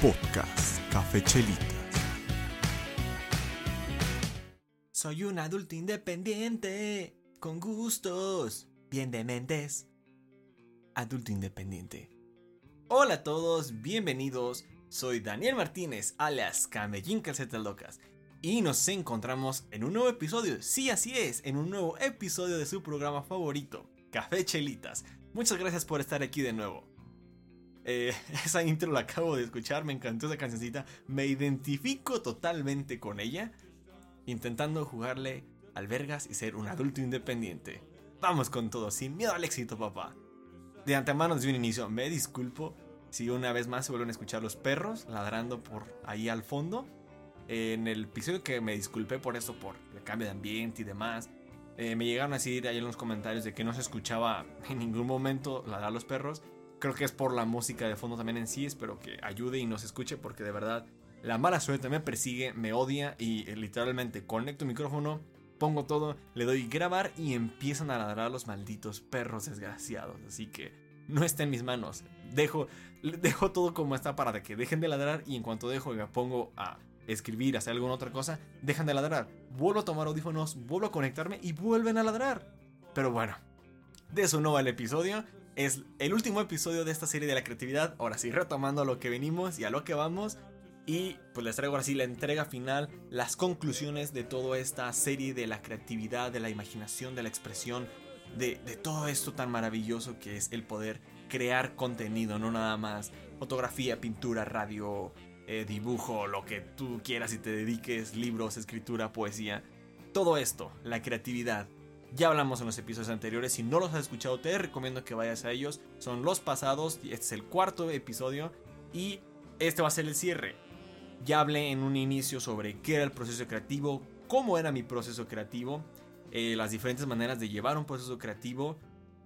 Podcast Café Chelitas. Soy un adulto independiente, con gustos, bien de mentes. Adulto independiente. Hola a todos, bienvenidos. Soy Daniel Martínez, alias Camellín Calcetas Locas. Y nos encontramos en un nuevo episodio, sí así es, en un nuevo episodio de su programa favorito, Café Chelitas. Muchas gracias por estar aquí de nuevo. Eh, esa intro la acabo de escuchar, me encantó esa cancioncita, me identifico totalmente con ella, intentando jugarle al vergas y ser un adulto independiente. Vamos con todo, sin miedo al éxito, papá. De antemano desde un inicio, me disculpo si una vez más se vuelven a escuchar los perros ladrando por ahí al fondo. En el episodio que me disculpé por eso, por el cambio de ambiente y demás, eh, me llegaron a decir ahí en los comentarios de que no se escuchaba en ningún momento ladrar los perros. Creo que es por la música de fondo también en sí. Espero que ayude y nos escuche porque de verdad la mala suerte me persigue, me odia y eh, literalmente conecto el micrófono, pongo todo, le doy grabar y empiezan a ladrar los malditos perros desgraciados. Así que no está en mis manos. Dejo, dejo todo como está para que dejen de ladrar y en cuanto dejo y me pongo a escribir, hacer alguna otra cosa, dejan de ladrar. Vuelvo a tomar audífonos, vuelvo a conectarme y vuelven a ladrar. Pero bueno, de eso no va el episodio. Es el último episodio de esta serie de la creatividad. Ahora sí, retomando a lo que venimos y a lo que vamos. Y pues les traigo ahora sí la entrega final, las conclusiones de toda esta serie de la creatividad, de la imaginación, de la expresión, de, de todo esto tan maravilloso que es el poder crear contenido, no nada más fotografía, pintura, radio, eh, dibujo, lo que tú quieras y te dediques, libros, escritura, poesía. Todo esto, la creatividad. Ya hablamos en los episodios anteriores, si no los has escuchado te recomiendo que vayas a ellos. Son los pasados, este es el cuarto episodio y este va a ser el cierre. Ya hablé en un inicio sobre qué era el proceso creativo, cómo era mi proceso creativo, eh, las diferentes maneras de llevar un proceso creativo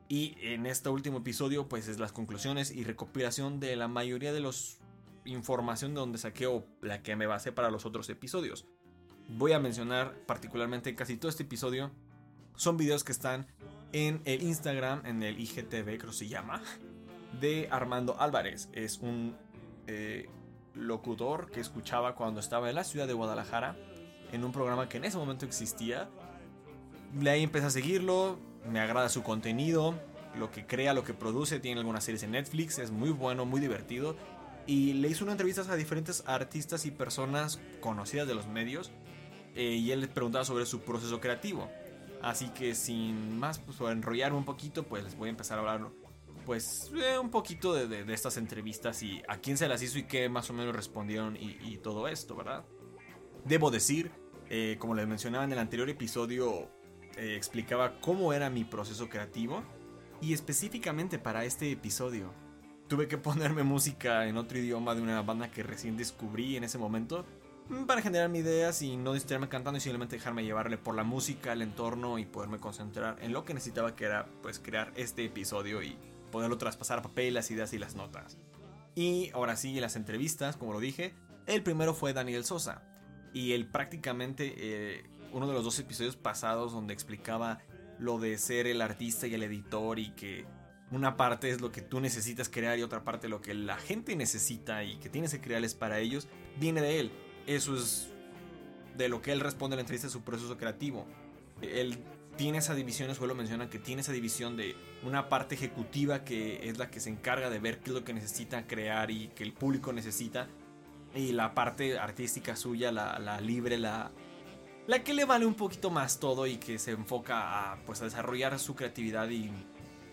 y en este último episodio pues es las conclusiones y recopilación de la mayoría de los información de donde saqué o la que me basé para los otros episodios. Voy a mencionar particularmente casi todo este episodio. Son videos que están en el Instagram, en el IGTV, creo se llama, de Armando Álvarez. Es un eh, locutor que escuchaba cuando estaba en la ciudad de Guadalajara, en un programa que en ese momento existía. De ahí empecé a seguirlo, me agrada su contenido, lo que crea, lo que produce, tiene algunas series en Netflix, es muy bueno, muy divertido y le hizo una entrevista a diferentes artistas y personas conocidas de los medios eh, y él les preguntaba sobre su proceso creativo. Así que sin más, pues por enrollarme un poquito, pues les voy a empezar a hablar pues eh, un poquito de, estas entrevistas y a quién se las hizo y qué más o menos respondieron y, todo esto, ¿verdad? Debo decir, eh, como les mencionaba en el anterior episodio, explicaba cómo era mi proceso creativo y específicamente para este episodio tuve que ponerme música en otro idioma de una banda que recién descubrí en ese momento para generar mis ideas y no distraerme cantando y simplemente dejarme llevarle por la música, el entorno y poderme concentrar en lo que necesitaba que era pues crear este episodio y poderlo traspasar a papel, las ideas y las notas. Y ahora sí, las entrevistas, como lo dije, el primero fue Daniel Sosa y él prácticamente eh, uno de los dos episodios pasados donde explicaba lo de ser el artista y el editor y que una parte es lo que tú necesitas crear y otra parte lo que la gente necesita y que tienes que crearles para ellos, viene de él. Eso es de lo que él responde en la entrevista de su proceso creativo. Él tiene esa división, eso lo menciona, que tiene esa división de una parte ejecutiva que es la que se encarga de ver qué es lo que necesita crear y que el público necesita. Y la parte artística suya, la, la libre, la, la que le vale un poquito más todo y que se enfoca a, pues, a desarrollar su creatividad y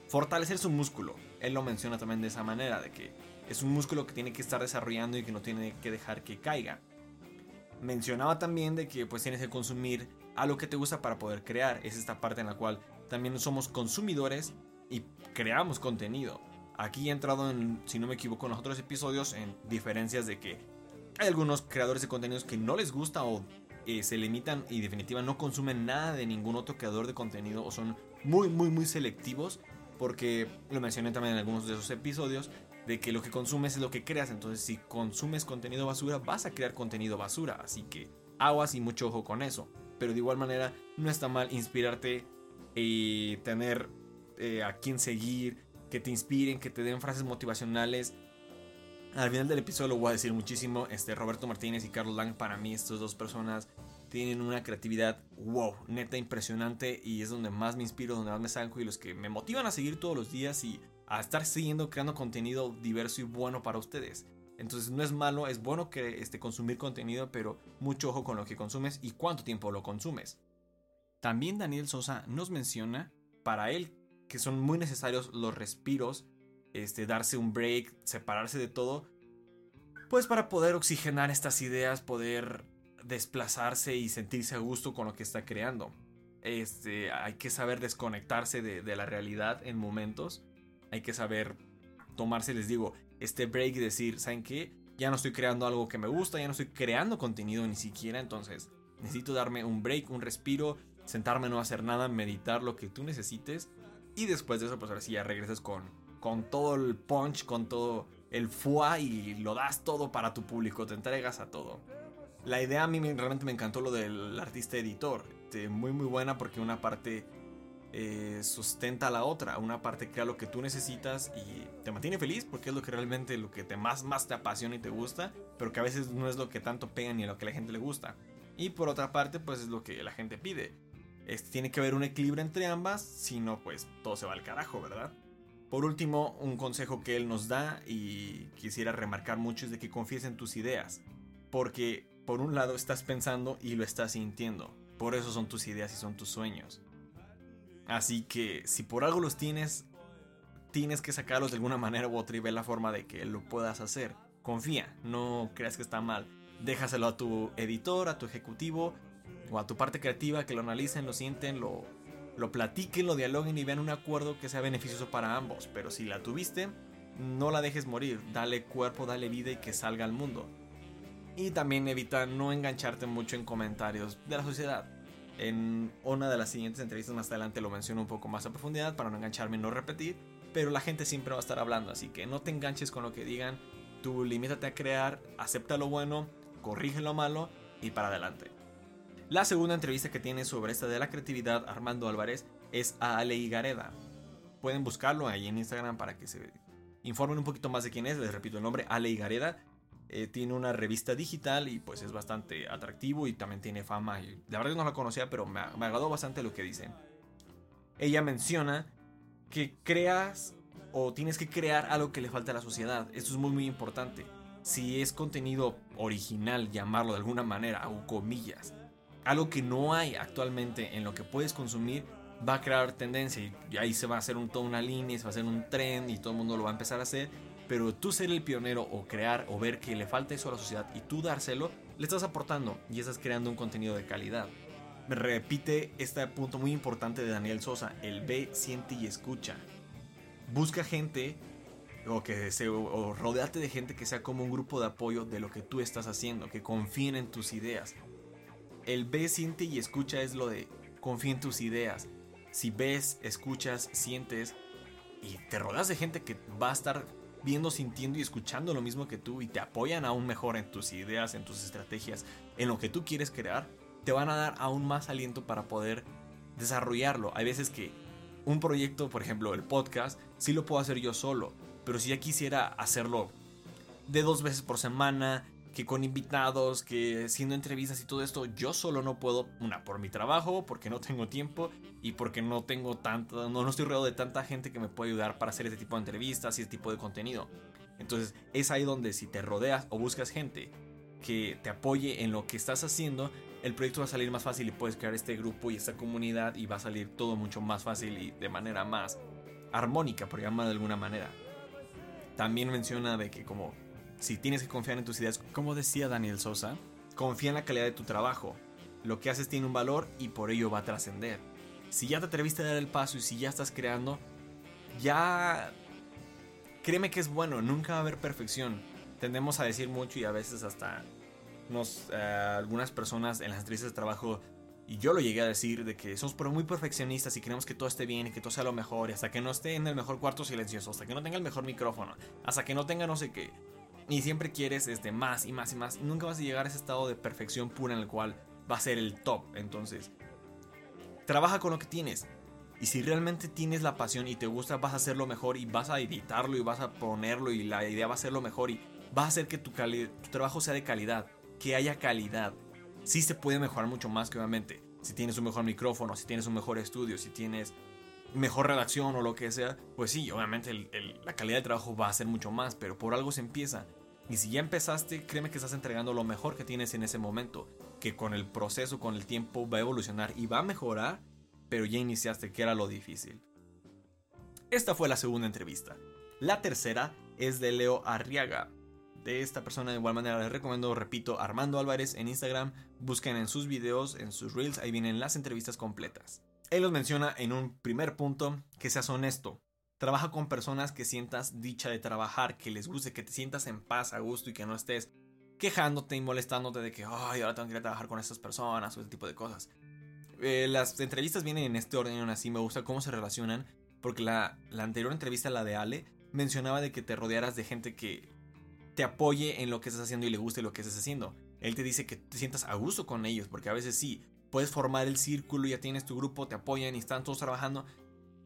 fortalecer su músculo. Él lo menciona también de esa manera, de que es un músculo que tiene que estar desarrollando y que no tiene que dejar que caiga. Mencionaba también de que pues tienes que consumir algo que te gusta para poder crear. Es esta parte en la cual también somos consumidores y creamos contenido. Aquí he entrado en, si no me equivoco, en los otros episodios en diferencias de que hay algunos creadores de contenidos que no les gusta o eh, se limitan y definitivamente no consumen nada de ningún otro creador de contenido o son muy muy muy selectivos porque lo mencioné también en algunos de esos episodios, de que lo que consumes es lo que creas, entonces si consumes contenido basura vas a crear contenido basura, así que aguas y mucho ojo con eso, pero de igual manera no está mal inspirarte y tener eh, a quien seguir, que te inspiren, que te den frases motivacionales, Al final del episodio lo voy a decir muchísimo. Este, Roberto Martínez y Carlos Lang, para mí, estas dos personas tienen una creatividad, wow, neta impresionante. Y es donde más me inspiro, donde más me salgo y los que me motivan a seguir todos los días y a estar siguiendo, creando contenido diverso y bueno para ustedes. Entonces no es malo, es bueno que este, consumir contenido, pero mucho ojo con lo que consumes y cuánto tiempo lo consumes. También Daniel Sosa nos menciona, para él, que son muy necesarios los respiros este, darse un break, separarse de todo, pues para poder oxigenar estas ideas, poder desplazarse y sentirse a gusto con lo que está creando. Este, hay que saber desconectarse de, la realidad en momentos. Hay que saber tomarse, les digo, este break y decir, ¿saben qué? Ya no estoy creando algo que me gusta, ya no estoy creando contenido ni siquiera, entonces necesito darme un break, un respiro, sentarme, no hacer nada, meditar lo que tú necesites y después de eso, pues ahora sí ya regresas con, con todo el punch, con todo el foie y lo das todo para tu público, te entregas a todo. La idea a mí realmente me encantó lo del artista editor, este, muy muy buena porque una parte eh, sustenta la otra, una parte crea lo que tú necesitas y te mantiene feliz porque es lo que realmente lo que te más más te apasiona y te gusta, pero que a veces no es lo que tanto pega ni lo que a la gente le gusta. Y por otra parte, pues es lo que la gente pide. Este, tiene que haber un equilibrio entre ambas, si no, pues todo se va al carajo, ¿verdad? Por último, un consejo que él nos da y quisiera remarcar mucho es de que confíes en tus ideas. Porque por un lado estás pensando y lo estás sintiendo. Por eso son tus ideas y son tus sueños. Así que si por algo los tienes, tienes que sacarlos de alguna manera u otra y ver la forma de que lo puedas hacer. Confía, no creas que está mal. Déjaselo a tu editor, a tu ejecutivo o a tu parte creativa que lo analicen, lo sienten, lo, lo platiquen, lo dialoguen y vean un acuerdo que sea beneficioso para ambos. Pero si la tuviste, no la dejes morir, dale cuerpo, dale vida y que salga al mundo. Y también evita no engancharte mucho en comentarios de la sociedad. En una de las siguientes entrevistas más adelante lo menciono un poco más a profundidad para no engancharme y no repetir. Pero la gente siempre va a estar hablando, así que no te enganches con lo que digan. Tú limítate a crear, acepta lo bueno, corrige lo malo y para adelante. La segunda entrevista que tiene sobre esta de la creatividad Armando Álvarez es a Ale Igareda. Pueden buscarlo ahí en Instagram para que se informen un poquito más de quién es. Les repito el nombre, Ale Igareda. Eh, tiene una revista digital y pues es bastante atractivo y también tiene fama. Y la verdad no la conocía, pero me, me agradó bastante lo que dice. Ella menciona que creas o tienes que crear algo que le falta a la sociedad. Esto es muy muy importante. Si es contenido original, llamarlo de alguna manera, o comillas, algo que no hay actualmente en lo que puedes consumir, va a crear tendencia y ahí se va a hacer un, toda una línea, se va a hacer un trend y todo el mundo lo va a empezar a hacer. Pero tú ser el pionero o crear o ver que le falta eso a la sociedad y tú dárselo, le estás aportando y estás creando un contenido de calidad. Me repite este punto muy importante de Daniel Sosa, el ve, siente y escucha. Busca gente o que se, o rodeate de gente que sea como un grupo de apoyo de lo que tú estás haciendo, que confíen en tus ideas, el ve, siente y escucha es lo de confía en tus ideas. Si ves, escuchas, sientes y te rodeas de gente que va a estar viendo, sintiendo y escuchando lo mismo que tú y te apoyan aún mejor en tus ideas, en tus estrategias, en lo que tú quieres crear, te van a dar aún más aliento para poder desarrollarlo. Hay veces que un proyecto, por ejemplo, el podcast, sí lo puedo hacer yo solo, pero si ya quisiera hacerlo de dos veces por semana, que con invitados, que haciendo entrevistas y todo esto, yo solo no puedo, una, por mi trabajo, porque no tengo tiempo y porque no tengo tanto, no, no estoy rodeado de tanta gente que me puede ayudar para hacer este tipo de entrevistas y este tipo de contenido. Entonces es ahí donde si te rodeas o buscas gente que te apoye en lo que estás haciendo, el proyecto va a salir más fácil y puedes crear este grupo y esta comunidad y va a salir todo mucho más fácil y de manera más armónica, por llamarlo de alguna manera. También menciona de que como si tienes que confiar en tus ideas, como decía Daniel Sosa, confía en la calidad de tu trabajo. Lo que haces tiene un valor y por ello va a trascender. Si ya te atreviste a dar el paso y si ya estás creando, ya créeme que es bueno, nunca va a haber perfección. Tendemos a decir mucho y a veces hasta nos, eh, algunas personas en las entrevistas de trabajo, y yo lo llegué a decir, de que somos muy perfeccionistas y queremos que todo esté bien y que todo sea lo mejor, y hasta que no esté en el mejor cuarto silencioso, hasta que no tenga el mejor micrófono, hasta que no tenga no sé qué. Y siempre quieres este, más y más y más. nunca vas a llegar a ese estado de perfección pura en el cual va a ser el top. Entonces, trabaja con lo que tienes. Y si realmente tienes la pasión y te gusta, vas a hacerlo mejor y vas a editarlo y vas a ponerlo y la idea va a ser lo mejor y va a hacer que tu, tu trabajo sea de calidad, que haya calidad. Sí se puede mejorar mucho más que obviamente. Si tienes un mejor micrófono, si tienes un mejor estudio, si tienes mejor redacción o lo que sea, pues sí, obviamente la calidad de trabajo va a ser mucho más, pero por algo se empieza. Y si ya empezaste, créeme que estás entregando lo mejor que tienes en ese momento, que con el proceso, con el tiempo va a evolucionar y va a mejorar, pero ya iniciaste, que era lo difícil. Esta fue la segunda entrevista. La tercera es de Leo Arriaga. De esta persona de igual manera les recomiendo, repito, Armando Álvarez en Instagram. Busquen en sus videos, en sus reels, ahí vienen las entrevistas completas. Él los menciona en un primer punto que seas honesto. Trabaja con personas que sientas dicha de trabajar, que les guste, que te sientas en paz, a gusto y que no estés quejándote y molestándote de que, ay, ahora tengo que ir a trabajar con estas personas o ese tipo de cosas. Eh, las entrevistas vienen en este orden, así me gusta cómo se relacionan, porque la, la anterior entrevista, la de Ale, mencionaba de que te rodearas de gente que te apoye en lo que estás haciendo y le guste lo que estás haciendo. Él te dice que te sientas a gusto con ellos, porque a veces sí, puedes formar el círculo, ya tienes tu grupo, te apoyan y están todos trabajando.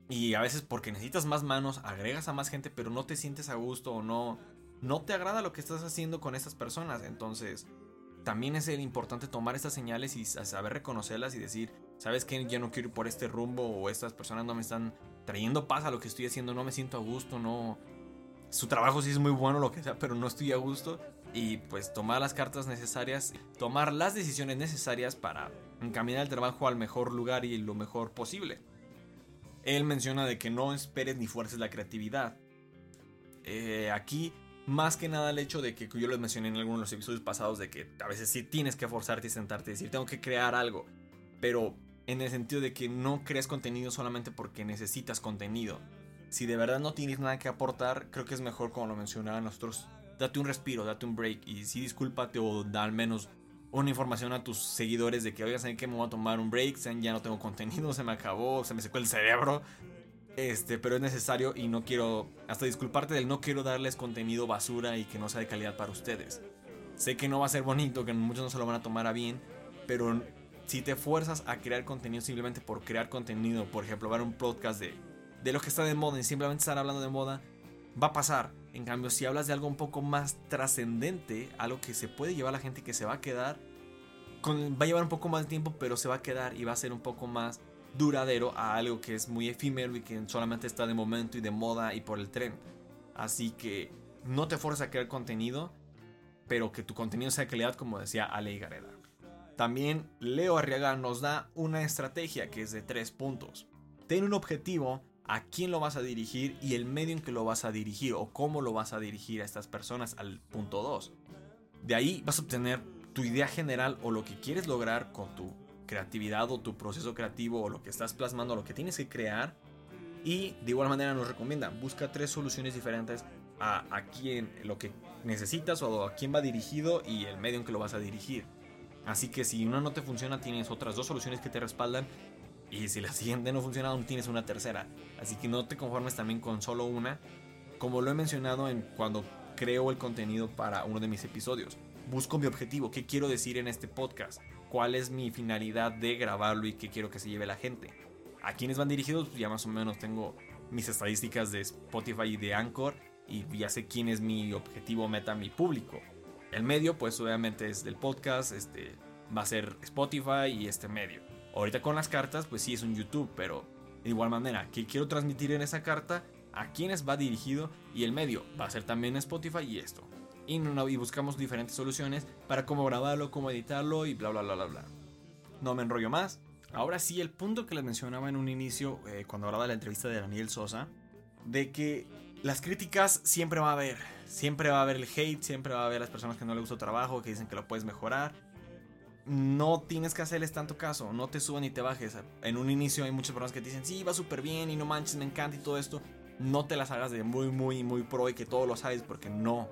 Y a veces porque necesitas más manos, agregas a más gente, pero no te sientes a gusto o no, no te agrada lo que estás haciendo con estas personas. Entonces, también es importante tomar estas señales y saber reconocerlas y decir, ¿sabes qué? Ya no quiero ir por este rumbo o estas personas no me están trayendo paz a lo que estoy haciendo, no me siento a gusto, no... Su trabajo sí es muy bueno, lo que sea, pero no estoy a gusto. Y pues tomar las cartas necesarias, tomar las decisiones necesarias para encaminar el trabajo al mejor lugar y lo mejor posible. Él menciona de que no esperes ni fuerces la creatividad. Eh, aquí, más que nada el hecho de que yo lo mencioné en algunos de los episodios pasados, de que a veces sí tienes que forzarte y sentarte y decir, tengo que crear algo. Pero en el sentido de que no crees contenido solamente porque necesitas contenido. Si de verdad no tienes nada que aportar, creo que es mejor, como lo mencionaban nosotros, date un respiro, date un break y sí discúlpate o da al menos una información a tus seguidores de que, oigan, ¿saben que me voy a tomar un break? Ya no tengo contenido, se me acabó, se me secó el cerebro. Este, pero es necesario y no quiero, hasta disculparte del no quiero darles contenido basura y que no sea de calidad para ustedes. Sé que no va a ser bonito, que muchos no se lo van a tomar a bien, pero si te fuerzas a crear contenido simplemente por crear contenido, por ejemplo, ver un podcast de, de lo que está de moda y simplemente estar hablando de moda, va a pasar. En cambio, si hablas de algo un poco más trascendente, algo que se puede llevar a la gente y que se va a quedar, va a llevar un poco más de tiempo, pero se va a quedar y va a ser un poco más duradero a algo que es muy efímero y que solamente está de momento y de moda y por el tren. Así que no te fuerces a crear contenido, pero que tu contenido sea de calidad, como decía Ale Gareda. También Leo Arriaga nos da una estrategia que es de tres puntos. Ten un objetivo a quién lo vas a dirigir y el medio en que lo vas a dirigir o cómo lo vas a dirigir a estas personas al punto 2. De ahí vas a obtener tu idea general o lo que quieres lograr con tu creatividad o tu proceso creativo o lo que estás plasmando, lo que tienes que crear. Y de igual manera nos recomienda, busca tres soluciones diferentes a, a quién, lo que necesitas o a quién va dirigido y el medio en que lo vas a dirigir. Así que si una no te funciona, tienes otras dos soluciones que te respaldan y si la siguiente no funciona, aún tienes una tercera. Así que no te conformes también con solo una. Como lo he mencionado en cuando creo el contenido para uno de mis episodios. Busco mi objetivo, qué quiero decir en este podcast, cuál es mi finalidad de grabarlo y qué quiero que se lleve la gente. A quiénes van dirigidos, pues ya más o menos tengo mis estadísticas de Spotify y de Anchor y ya sé quién es mi objetivo, meta, mi público. El medio, pues obviamente es del podcast, este va a ser Spotify y este medio. Ahorita con las cartas, pues sí es un YouTube, pero de igual manera, ¿qué quiero transmitir en esa carta? ¿A quiénes va dirigido? Y el medio va a ser también Spotify y esto. Y, buscamos diferentes soluciones para cómo grabarlo, cómo editarlo y bla bla bla bla bla. No me enrollo más. Ahora sí, el punto que les mencionaba en un inicio, eh, cuando hablaba de la entrevista de Daniel Sosa, de que las críticas siempre va a haber. Siempre va a haber el hate, siempre va a haber las personas que no les gusta tu trabajo, que dicen que lo puedes mejorar no tienes que hacerles tanto caso, no te suban ni te bajes. En un inicio hay muchas personas que te dicen, sí, va súper bien y no manches, me encanta y todo esto. No te las hagas de muy, muy, muy pro y que todo lo sabes porque no.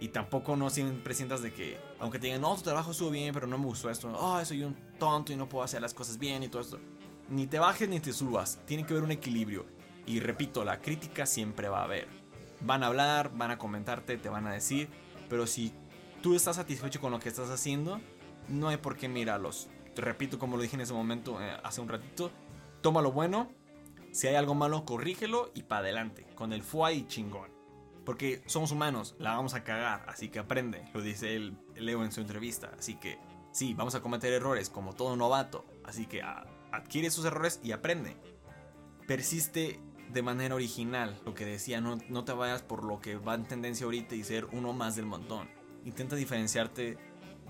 Y tampoco no siempre sientas de que, aunque te digan, no, tu trabajo estuvo bien, pero no me gustó esto. Oh, soy un tonto y no puedo hacer las cosas bien y todo esto. Ni te bajes ni te subas. Tiene que haber un equilibrio. Y repito, la crítica siempre va a haber. Van a hablar, van a comentarte, te van a decir. Pero si tú estás satisfecho con lo que estás haciendo, no hay por qué mirarlos. Te repito, como lo dije en ese momento, eh, hace un ratito, toma lo bueno, si hay algo malo, corrígelo y para adelante, con el fuá y chingón. Porque somos humanos, la vamos a cagar, así que aprende, lo dice el Leo en su entrevista. Así que sí, vamos a cometer errores como todo novato, así que adquiere sus errores y aprende. Persiste de manera original, lo que decía, no, no te vayas por lo que va en tendencia ahorita y ser uno más del montón. Intenta diferenciarte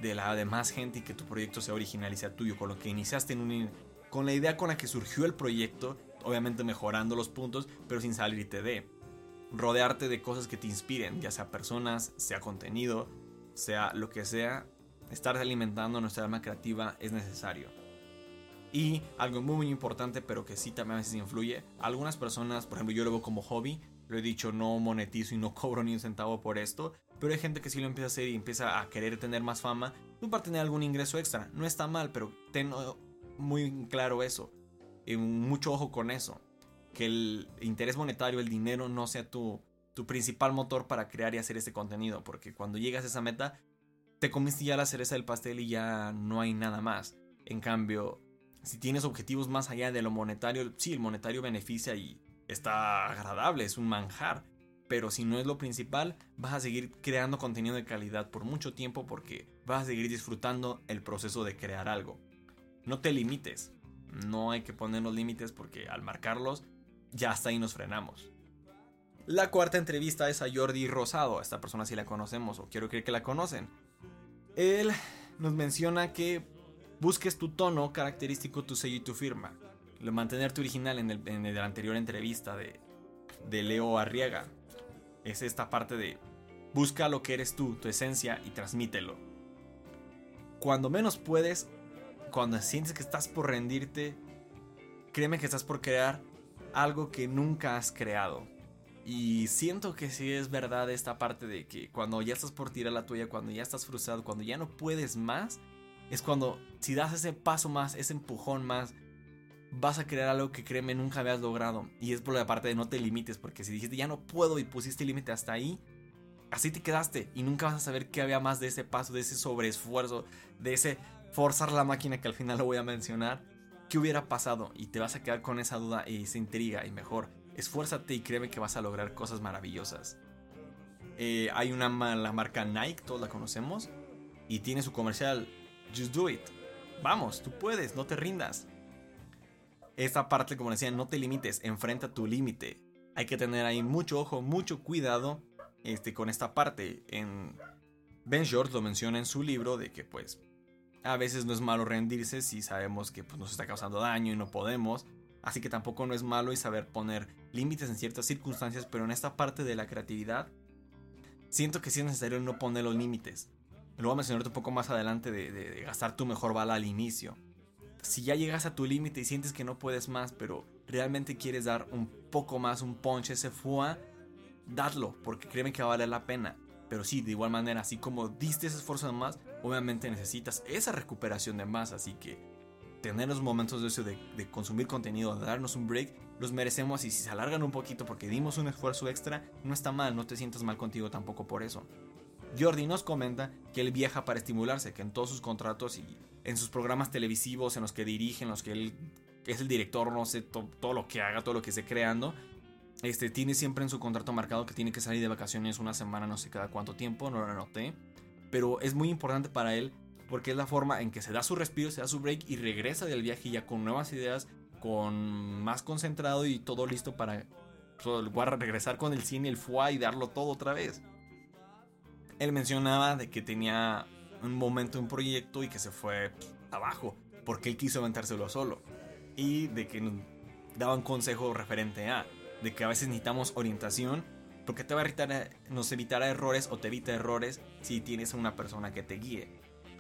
de la demás gente y que tu proyecto sea original y sea tuyo, con lo que iniciaste en un, con la idea con la que surgió el proyecto, obviamente mejorando los puntos, pero sin salirte de. Rodearte de cosas que te inspiren, ya sea personas, sea contenido, sea lo que sea, estar alimentando nuestra alma creativa es necesario. Y algo muy, muy importante, pero que sí también a veces influye, algunas personas, por ejemplo, yo lo veo como hobby, lo he dicho, no monetizo y no cobro ni un centavo por esto, pero hay gente que sí lo empieza a hacer y empieza a querer tener más fama, para tener algún ingreso extra. No está mal, pero ten muy claro eso. Y mucho ojo con eso. Que el interés monetario, el dinero, no sea tu, tu principal motor para crear y hacer ese contenido. Porque cuando llegas a esa meta, te comiste ya la cereza del pastel y ya no hay nada más. En cambio, si tienes objetivos más allá de lo monetario, sí, el monetario beneficia y está agradable, es un manjar pero si no es lo principal, vas a seguir creando contenido de calidad por mucho tiempo porque vas a seguir disfrutando el proceso de crear algo. No te limites, no hay que poner los límites porque al marcarlos ya hasta ahí nos frenamos. La cuarta entrevista es a Jordi Rosado, esta persona si la conocemos o quiero creer que la conocen. Él nos menciona que busques tu tono característico, tu sello y tu firma. Mantenerte original en, el, en la anterior entrevista de, de Leo Arriaga es esta parte de busca lo que eres tú, tu esencia y transmítelo. Cuando menos puedes, cuando sientes que estás por rendirte, créeme que estás por crear algo que nunca has creado. Y siento que sí es verdad esta parte de que cuando ya estás por tirar la tuya, cuando ya estás frustrado, cuando ya no puedes más, es cuando si das ese paso más, ese empujón más, vas a crear algo que créeme nunca habías logrado. Y es por la parte de no te limites, porque si dijiste ya no puedo y pusiste límite hasta ahí, así te quedaste y nunca vas a saber qué había más de ese paso, de ese sobreesfuerzo, de ese forzar la máquina que al final lo voy a mencionar. ¿Qué hubiera pasado? Y te vas a quedar con esa duda y esa intriga y mejor, esfuérzate y créeme que vas a lograr cosas maravillosas. Eh, hay una la marca Nike, todos la conocemos, y tiene su comercial Just Do It. Vamos, tú puedes, no te rindas esta parte, como decía, no te limites, enfrenta tu límite. Hay que tener ahí mucho ojo, mucho cuidado este, con esta parte. En Ben Short lo menciona en su libro de que pues a veces no es malo rendirse si sabemos que pues, nos está causando daño y no podemos. Así que tampoco no es malo y saber poner límites en ciertas circunstancias, pero en esta parte de la creatividad siento que sí es necesario no poner los límites. Lo voy a mencionar un poco más adelante de gastar tu mejor bala al inicio si ya llegas a tu límite y sientes que no puedes más, pero realmente quieres dar un poco más, un punch, ese fuá, dadlo, porque créeme que va a valer la pena. Pero sí, de igual manera, así como diste ese esfuerzo de más, obviamente necesitas esa recuperación de más, así que tener los momentos de, de, consumir contenido, de darnos un break, los merecemos y si se alargan un poquito porque dimos un esfuerzo extra, no está mal, no te sientas mal contigo tampoco por eso. Jordi nos comenta que él viaja para estimularse, que en todos sus contratos y en sus programas televisivos, en los que dirige, en los que él es el director, no sé, todo lo que haga, todo lo que esté creando, este, tiene siempre en su contrato marcado que tiene que salir de vacaciones una semana, no sé cada cuánto tiempo, no lo anoté, pero es muy importante para él porque es la forma en que se da su respiro, se da su break y regresa del viaje ya con nuevas ideas, con más concentrado y todo listo para regresar con el cine, el FUA y darlo todo otra vez. Él mencionaba de que tenía un momento, un proyecto y que se fue abajo porque él quiso aventárselo solo. Y de que daban consejo referente a, de que a veces necesitamos orientación porque te va a evitar, nos evitará errores o te evita errores si tienes una persona que te guíe.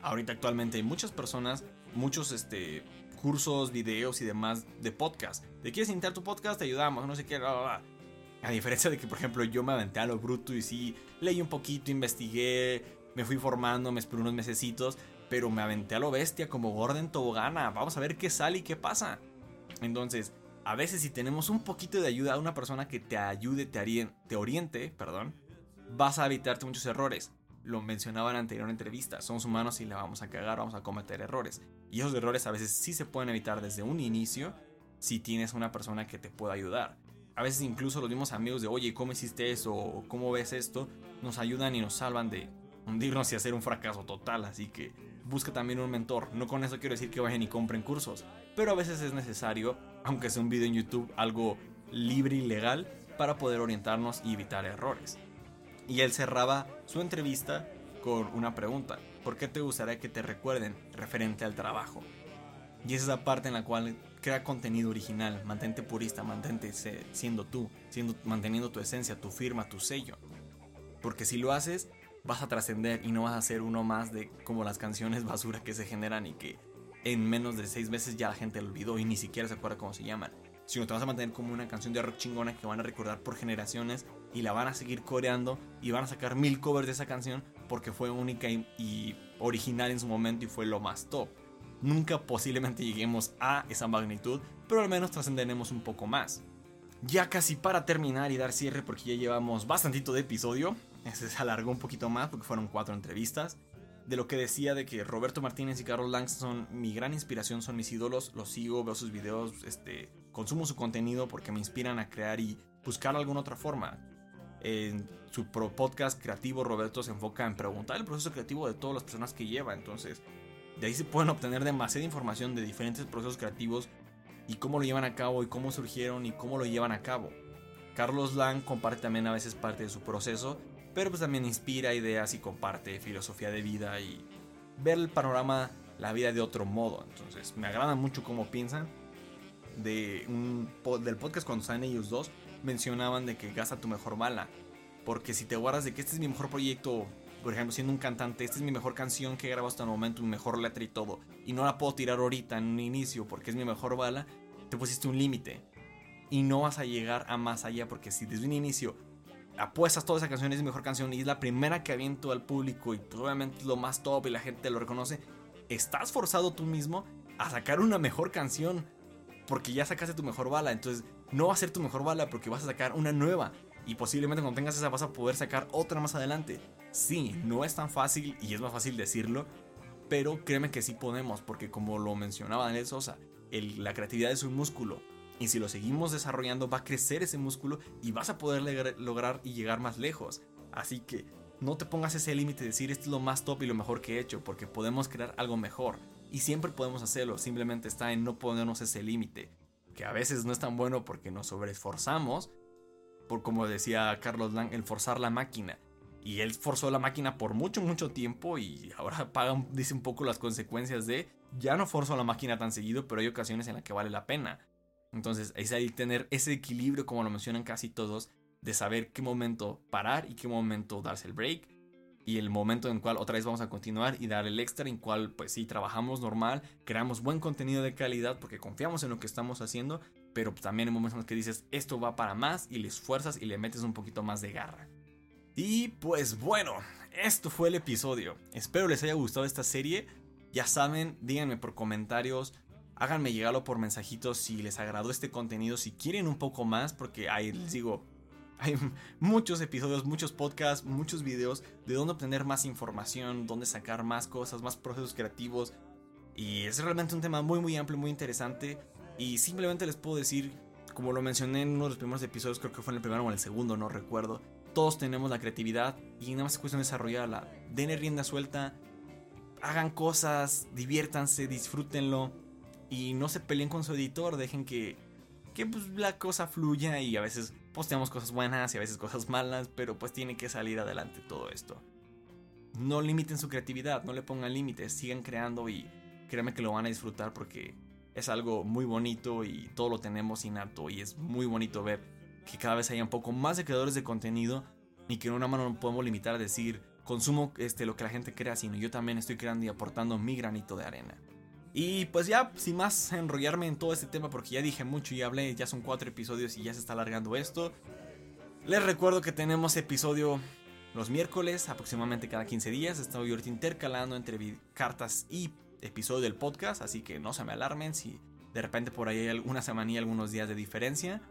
Ahorita actualmente hay muchas personas, muchos este, cursos, videos y demás de podcast. ¿De quieres intentar tu podcast? Te ayudamos, no sé qué, A diferencia de que, por ejemplo, yo me aventé a lo bruto y sí leí un poquito, investigué, me fui formando, me esperé unos mesecitos, pero me aventé a lo bestia como Gordon Tobogana. Vamos a ver qué sale y qué pasa. Entonces, a veces si tenemos un poquito de ayuda a una persona que te ayude, te, te oriente, perdón, vas a evitarte muchos errores. Lo mencionaba en la anterior entrevista, somos humanos y le vamos a cagar, vamos a cometer errores. Y esos errores a veces sí se pueden evitar desde un inicio si tienes una persona que te pueda ayudar. a veces incluso los mismos amigos de, oye, ¿cómo hiciste eso? ¿cómo ves esto? Nos ayudan y nos salvan de hundirnos y hacer un fracaso total. Así que busca también un mentor. No con eso quiero decir que vayan y compren cursos, pero a veces es necesario, aunque sea un video en YouTube, algo libre y legal para poder orientarnos y evitar errores. Y él cerraba su entrevista con una pregunta. ¿Por qué te gustaría que te recuerden referente al trabajo? Y esa es la parte en la cual crea contenido original, mantente purista, mantente siendo tú, siendo, manteniendo tu esencia, tu firma, tu sello. Porque si lo haces, vas a trascender y no vas a ser uno más de como las canciones basura que se generan y que en menos de seis meses ya la gente lo olvidó y ni siquiera se acuerda cómo se llaman. Sino te vas a mantener como una canción de rock chingona que van a recordar por generaciones y la van a seguir coreando y van a sacar mil covers de esa canción porque fue única y, original en su momento y fue lo más top. Nunca posiblemente lleguemos a esa magnitud, pero al menos trascenderemos un poco más. Ya casi para terminar y dar cierre porque ya llevamos bastantito de episodio, se alargó un poquito más porque fueron cuatro entrevistas. De lo que decía de que Roberto Martínez y Carlos Lang son mi gran inspiración, son mis ídolos, los sigo, veo sus videos, este, consumo su contenido porque me inspiran a crear y buscar alguna otra forma. En su podcast creativo, Roberto se enfoca en preguntar el proceso creativo de todas las personas que lleva. Entonces, de ahí se pueden obtener demasiada información de diferentes procesos creativos y cómo lo llevan a cabo y cómo surgieron y cómo lo llevan a cabo. Carlos Lang comparte también a veces parte de su proceso, pero pues también inspira ideas y comparte filosofía de vida y ver el panorama, la vida de otro modo. Entonces, me agrada mucho cómo piensan. De un, del podcast cuando están ellos dos, mencionaban de que gasta tu mejor bala. Porque si te guardas de que este es mi mejor proyecto, por ejemplo, siendo un cantante, esta es mi mejor canción que he grabado hasta el momento, mi mejor letra y todo, y no la puedo tirar ahorita en un inicio porque es mi mejor bala, te pusiste un límite. Y no vas a llegar a más allá porque si desde un inicio apuestas toda esa canción es mejor canción y es la primera que aviento al público y pues, obviamente es lo más top y la gente lo reconoce, estás forzado tú mismo a sacar una mejor canción porque ya sacaste tu mejor bala. Entonces no va a ser tu mejor bala porque vas a sacar una nueva. Y posiblemente cuando tengas esa vas a poder sacar otra más adelante. Sí, no es tan fácil y es más fácil decirlo. Pero créeme que sí podemos porque como lo mencionaba Daniel Sosa, la creatividad es un músculo. Y si lo seguimos desarrollando va a crecer ese músculo y vas a poder lograr y llegar más lejos. Así que no te pongas ese límite de decir esto es lo más top y lo mejor que he hecho porque podemos crear algo mejor. Y siempre podemos hacerlo, simplemente está en no ponernos ese límite que a veces no es tan bueno porque nos sobreesforzamos, por como decía Carlos Lang, el forzar la máquina. Y él forzó la máquina por mucho, mucho tiempo y ahora paga, dice un poco las consecuencias de, ya no forzo la máquina tan seguido, pero hay ocasiones en las que vale la pena. Entonces es ahí tener ese equilibrio, como lo mencionan casi todos, de saber qué momento parar y qué momento darse el break y el momento en el cual otra vez vamos a continuar y dar el extra en cual pues sí trabajamos normal, creamos buen contenido de calidad porque confiamos en lo que estamos haciendo, pero también en momentos en los que dices esto va para más y le esfuerzas y le metes un poquito más de garra. Y pues bueno, esto fue el episodio. Espero les haya gustado esta serie. Ya saben, díganme por comentarios, háganme llegarlo por mensajitos si les agradó este contenido, si quieren un poco más, porque ahí les digo, hay muchos episodios, muchos podcasts, muchos videos de dónde obtener más información, dónde sacar más cosas, más procesos creativos. Y es realmente un tema muy muy amplio, muy interesante. Y simplemente les puedo decir, como lo mencioné en uno de los primeros episodios, creo que fue en el primero o en el segundo, no recuerdo. Todos tenemos la creatividad y nada más es cuestión de desarrollarla. Denle rienda suelta, hagan cosas, diviértanse, disfrútenlo. Y no se peleen con su editor, dejen que, que pues, la cosa fluya y a veces posteamos cosas buenas y a veces cosas malas, pero pues tiene que salir adelante todo esto. No limiten su creatividad, no le pongan límites, sigan creando y créanme que lo van a disfrutar porque es algo muy bonito y todo lo tenemos innato y es muy bonito ver que cada vez haya un poco más de creadores de contenido y que en una mano no podemos limitar a decir consumo este, lo que la gente crea, sino yo también estoy creando y aportando mi granito de arena. Y pues ya, sin más enrollarme en todo este tema, porque ya dije mucho y hablé, ya son cuatro episodios y ya se está alargando esto. Les recuerdo que tenemos episodio los miércoles, aproximadamente cada 15 días. Estoy ahorita intercalando entre cartas y episodio del podcast, así que no se me alarmen si de repente por ahí hay alguna semana y algunos días de diferencia.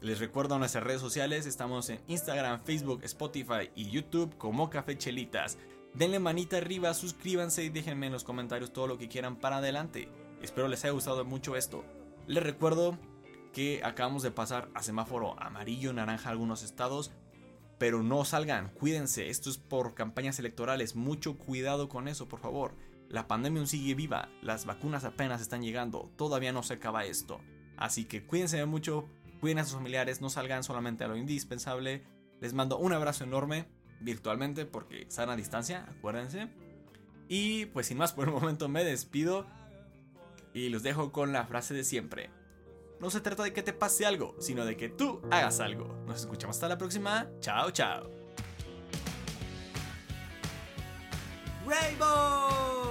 Les recuerdo nuestras redes sociales, estamos en Instagram, Facebook, Spotify y YouTube como Café Chelitas. Denle manita arriba, suscríbanse y déjenme en los comentarios todo lo que quieran para adelante. Espero les haya gustado mucho esto. Les recuerdo que acabamos de pasar a semáforo amarillo, naranja algunos estados. Pero no salgan, cuídense, esto es por campañas electorales, mucho cuidado con eso, por favor. La pandemia aún sigue viva, las vacunas apenas están llegando, todavía no se acaba esto. Así que cuídense mucho, cuiden a sus familiares, no salgan solamente a lo indispensable. Les mando un abrazo enorme, virtualmente, porque están a distancia, acuérdense. Y pues sin más por el momento me despido y los dejo con la frase de siempre. No se trata de que te pase algo, sino de que tú hagas algo. Nos escuchamos hasta la próxima. Chao, chao. Rainbow!